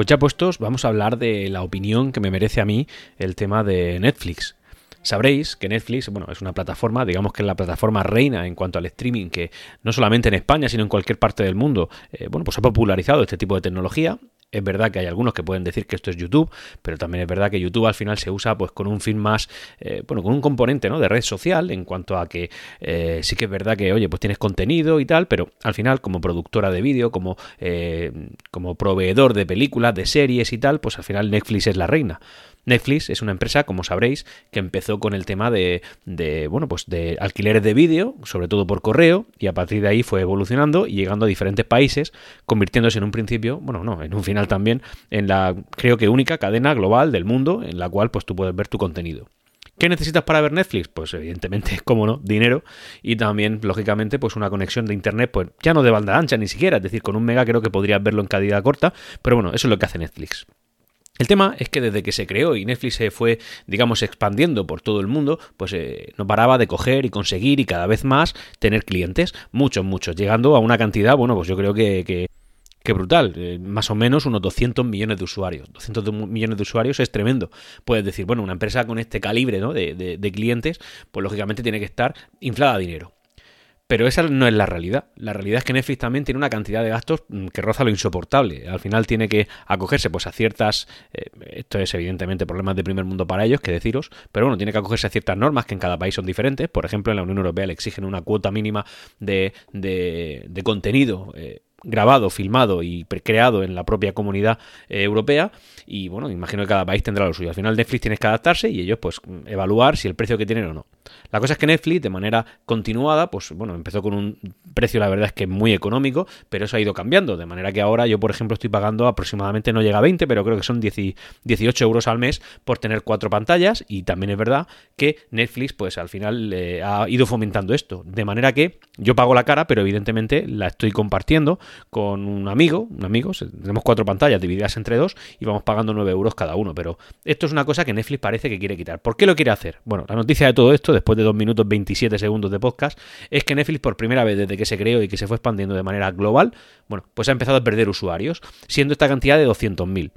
Pues ya puestos, vamos a hablar de la opinión que me merece a mí el tema de Netflix. Sabréis que Netflix, bueno, es una plataforma, digamos que es la plataforma reina en cuanto al streaming, que no solamente en España, sino en cualquier parte del mundo, eh, bueno, pues ha popularizado este tipo de tecnología es verdad que hay algunos que pueden decir que esto es YouTube, pero también es verdad que YouTube al final se usa pues con un fin más, eh, bueno, con un componente ¿no? de red social en cuanto a que eh, sí que es verdad que, oye, pues tienes contenido y tal, pero al final como productora de vídeo, como, eh, como proveedor de películas, de series y tal, pues al final Netflix es la reina. Netflix es una empresa, como sabréis, que empezó con el tema de, de bueno, pues de alquileres de vídeo, sobre todo por correo, y a partir de ahí fue evolucionando y llegando a diferentes países, convirtiéndose en un principio, bueno, no, en un final también, en la, creo que única cadena global del mundo en la cual pues tú puedes ver tu contenido. ¿Qué necesitas para ver Netflix? Pues evidentemente, como no, dinero y también, lógicamente, pues una conexión de internet, pues ya no de banda ancha ni siquiera, es decir, con un mega creo que podrías verlo en calidad corta, pero bueno, eso es lo que hace Netflix. El tema es que desde que se creó y Netflix se fue, digamos, expandiendo por todo el mundo, pues eh, no paraba de coger y conseguir y cada vez más tener clientes, muchos, muchos, llegando a una cantidad, bueno, pues yo creo que, que brutal, eh, más o menos unos 200 millones de usuarios. 200 millones de usuarios es tremendo. Puedes decir, bueno, una empresa con este calibre ¿no? de, de, clientes, pues lógicamente tiene que estar inflada de dinero. Pero esa no es la realidad. La realidad es que Netflix también tiene una cantidad de gastos mm, que roza lo insoportable. Al final tiene que acogerse pues, a ciertas... Eh, esto es evidentemente problemas de primer mundo para ellos, que deciros. Pero bueno, tiene que acogerse a ciertas normas que en cada país son diferentes. Por ejemplo, en la Unión Europea le exigen una cuota mínima de, contenido. Eh, grabado, filmado y creado en la propia comunidad eh, europea y bueno, imagino que cada país tendrá lo suyo. Al final Netflix tienes que adaptarse y ellos pues evaluar si el precio que tienen o no. La cosa es que Netflix de manera continuada, pues bueno, empezó con un precio la verdad es que muy económico, pero eso ha ido cambiando, de manera que ahora yo por ejemplo estoy pagando aproximadamente, no llega a 20, pero creo que son 18 euros al mes por tener cuatro pantallas y también es verdad que Netflix pues al final eh, ha ido fomentando esto, de manera que yo pago la cara, pero evidentemente la estoy compartiendo con un amigo, un amigo, tenemos cuatro pantallas divididas entre dos y vamos pagando 9 euros cada uno, pero esto es una cosa que Netflix parece que quiere quitar. ¿Por qué lo quiere hacer? Bueno, la noticia de todo esto, después de 2 minutos 27 segundos de podcast, es que Netflix por primera vez desde que se creó y que se fue expandiendo de manera global, bueno, pues ha empezado a perder usuarios, siendo esta cantidad de 200.000.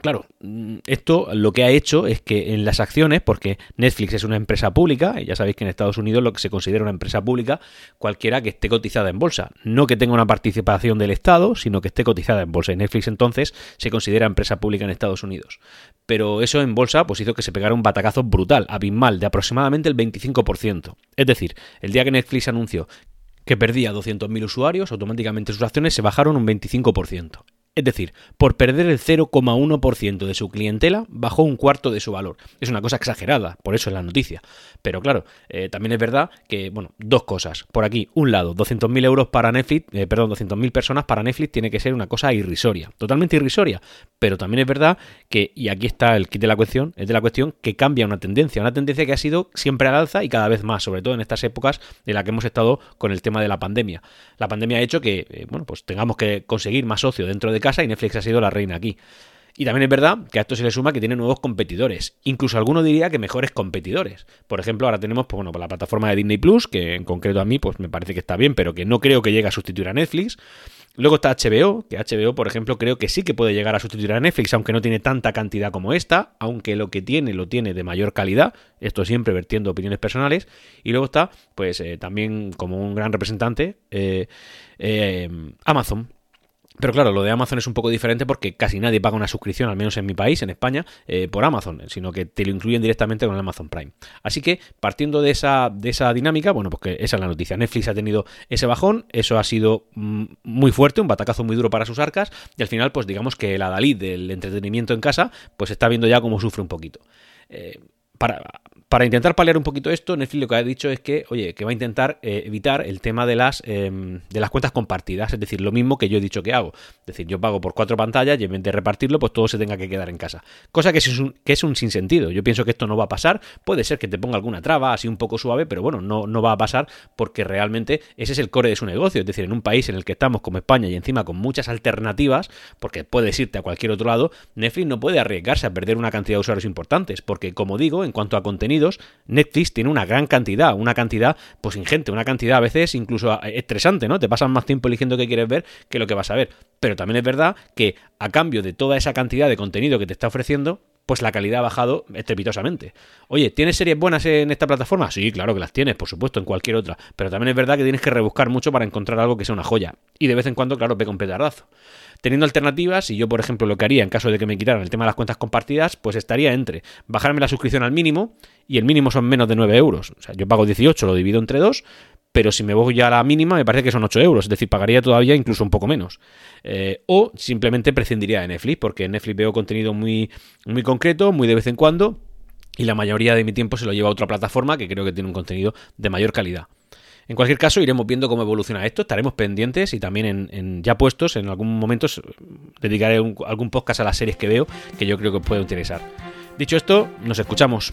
Claro, mm, esto lo que ha hecho es que en las acciones, porque Netflix es una empresa pública, y ya sabéis que en Estados Unidos lo que se considera una empresa pública, cualquiera que esté cotizada en bolsa, no que tenga una participación del Estado, sino que esté cotizada en bolsa. Y Netflix entonces se considera empresa pública en Estados Unidos. Pero eso en bolsa pues hizo que se pegara un batacazo brutal, abismal, de aproximadamente el 25%. Es decir, el día que Netflix anunció que perdía 200.000 usuarios, automáticamente sus acciones se bajaron un 25%. Es decir, por perder el 0,1% de su clientela, bajó un cuarto de su valor. Es una cosa exagerada, por eso es la noticia. Pero claro, eh, también es verdad que, bueno, dos cosas. Por aquí, un lado, 200.000 euros para Netflix, eh, perdón, 200.000 personas para Netflix tiene que ser una cosa irrisoria, totalmente irrisoria. Pero también es verdad que, y aquí está el kit de la cuestión, es de la cuestión que cambia una tendencia, una tendencia que ha sido siempre al alza y cada vez más, sobre todo en estas épocas en las que hemos estado con el tema de la pandemia. La pandemia ha hecho que, eh, bueno, pues tengamos que conseguir más socio dentro de casa y Netflix ha sido la reina aquí. Y también es verdad que a esto se le suma que tiene nuevos competidores. Incluso alguno diría que mejores competidores. Por ejemplo, ahora tenemos pues, bueno, la plataforma de Disney Plus, que en concreto a mí pues, me parece que está bien, pero que no creo que llegue a sustituir a Netflix. Luego está HBO, que HBO, por ejemplo, creo que sí que puede llegar a sustituir a Netflix, aunque no tiene tanta cantidad como esta, aunque lo que tiene lo tiene de mayor calidad. Esto siempre vertiendo opiniones personales. Y luego está, pues eh, también como un gran representante, eh, eh, Amazon. Pero claro, lo de Amazon es un poco diferente porque casi nadie paga una suscripción, al menos en mi país, en España, eh, por Amazon, sino que te lo incluyen directamente con el Amazon Prime. Así que, partiendo de esa, de esa dinámica, bueno, pues esa es la noticia. Netflix ha tenido ese bajón, eso ha sido mm, muy fuerte, un batacazo muy duro para sus arcas, y al final, pues digamos que la Dalí del entretenimiento en casa, pues está viendo ya cómo sufre un poquito. Eh, para, para intentar paliar un poquito esto, Netflix lo que ha dicho es que, oye, que va a intentar eh, evitar el tema de las, em, de las cuentas compartidas, es decir, lo mismo que yo he dicho que hago. Es decir, yo pago por cuatro pantallas y en vez de repartirlo, pues todo se tenga que quedar en casa. Cosa que es un, que es un sinsentido. Yo pienso que esto no va a pasar. Puede ser que te ponga alguna traba así un poco suave, pero bueno, no, no va a pasar porque realmente ese es el core de su negocio. Es decir, en un país en el que estamos como España y encima con muchas alternativas, porque puedes irte a cualquier otro lado, Netflix no puede arriesgarse a perder una cantidad de usuarios importantes, porque como digo, en cuanto a contenido, Netflix tiene una gran cantidad, una cantidad pues ingente, una cantidad a veces incluso eh, estresante, ¿no? Te pasas más tiempo eligiendo qué quieres ver que lo que vas a ver. Pero también es verdad que a cambio de toda esa cantidad de contenido que te está ofreciendo, pues la calidad ha bajado estrepitosamente. Oye, ¿tienes series buenas en esta plataforma? Sí, claro que las tienes, por supuesto, en cualquier otra. Pero también es verdad que tienes que rebuscar mucho para encontrar algo que sea una joya. Y de vez en cuando, claro, pega un petardazo. Teniendo alternativas, y yo, por ejemplo, lo que haría en caso de que me quitaran el tema de las cuentas compartidas, pues estaría entre bajarme la suscripción al mínimo, y el mínimo son menos de 9 euros. O sea, yo pago 18, lo divido entre dos pero si me voy ya a la mínima me parece que son 8 euros, es decir, pagaría todavía incluso un poco menos. Eh, o simplemente prescindiría de Netflix, porque en Netflix veo contenido muy, muy concreto, muy de vez en cuando, y la mayoría de mi tiempo se lo lleva a otra plataforma que creo que tiene un contenido de mayor calidad. En cualquier caso, iremos viendo cómo evoluciona esto, estaremos pendientes y también en, ya puestos, en algún momento dedicaré algún podcast a las series que veo que yo creo que os puede interesar. Dicho esto, nos escuchamos.